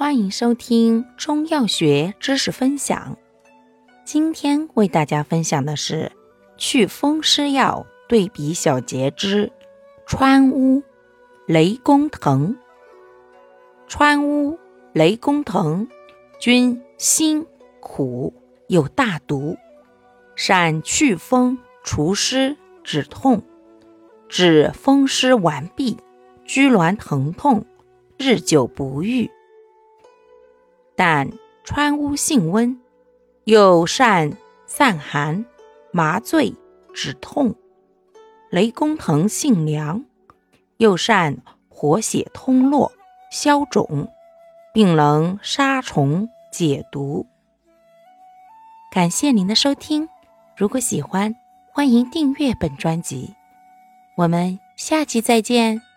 欢迎收听中药学知识分享。今天为大家分享的是祛风湿药对比小节之川乌、雷公藤。川乌、雷公藤均辛苦，有大毒，善祛风除湿、止痛，治风湿顽痹、拘挛疼痛，日久不愈。但川乌性温，又善散寒、麻醉、止痛；雷公藤性凉，又善活血通络、消肿，并能杀虫解毒。感谢您的收听，如果喜欢，欢迎订阅本专辑。我们下期再见。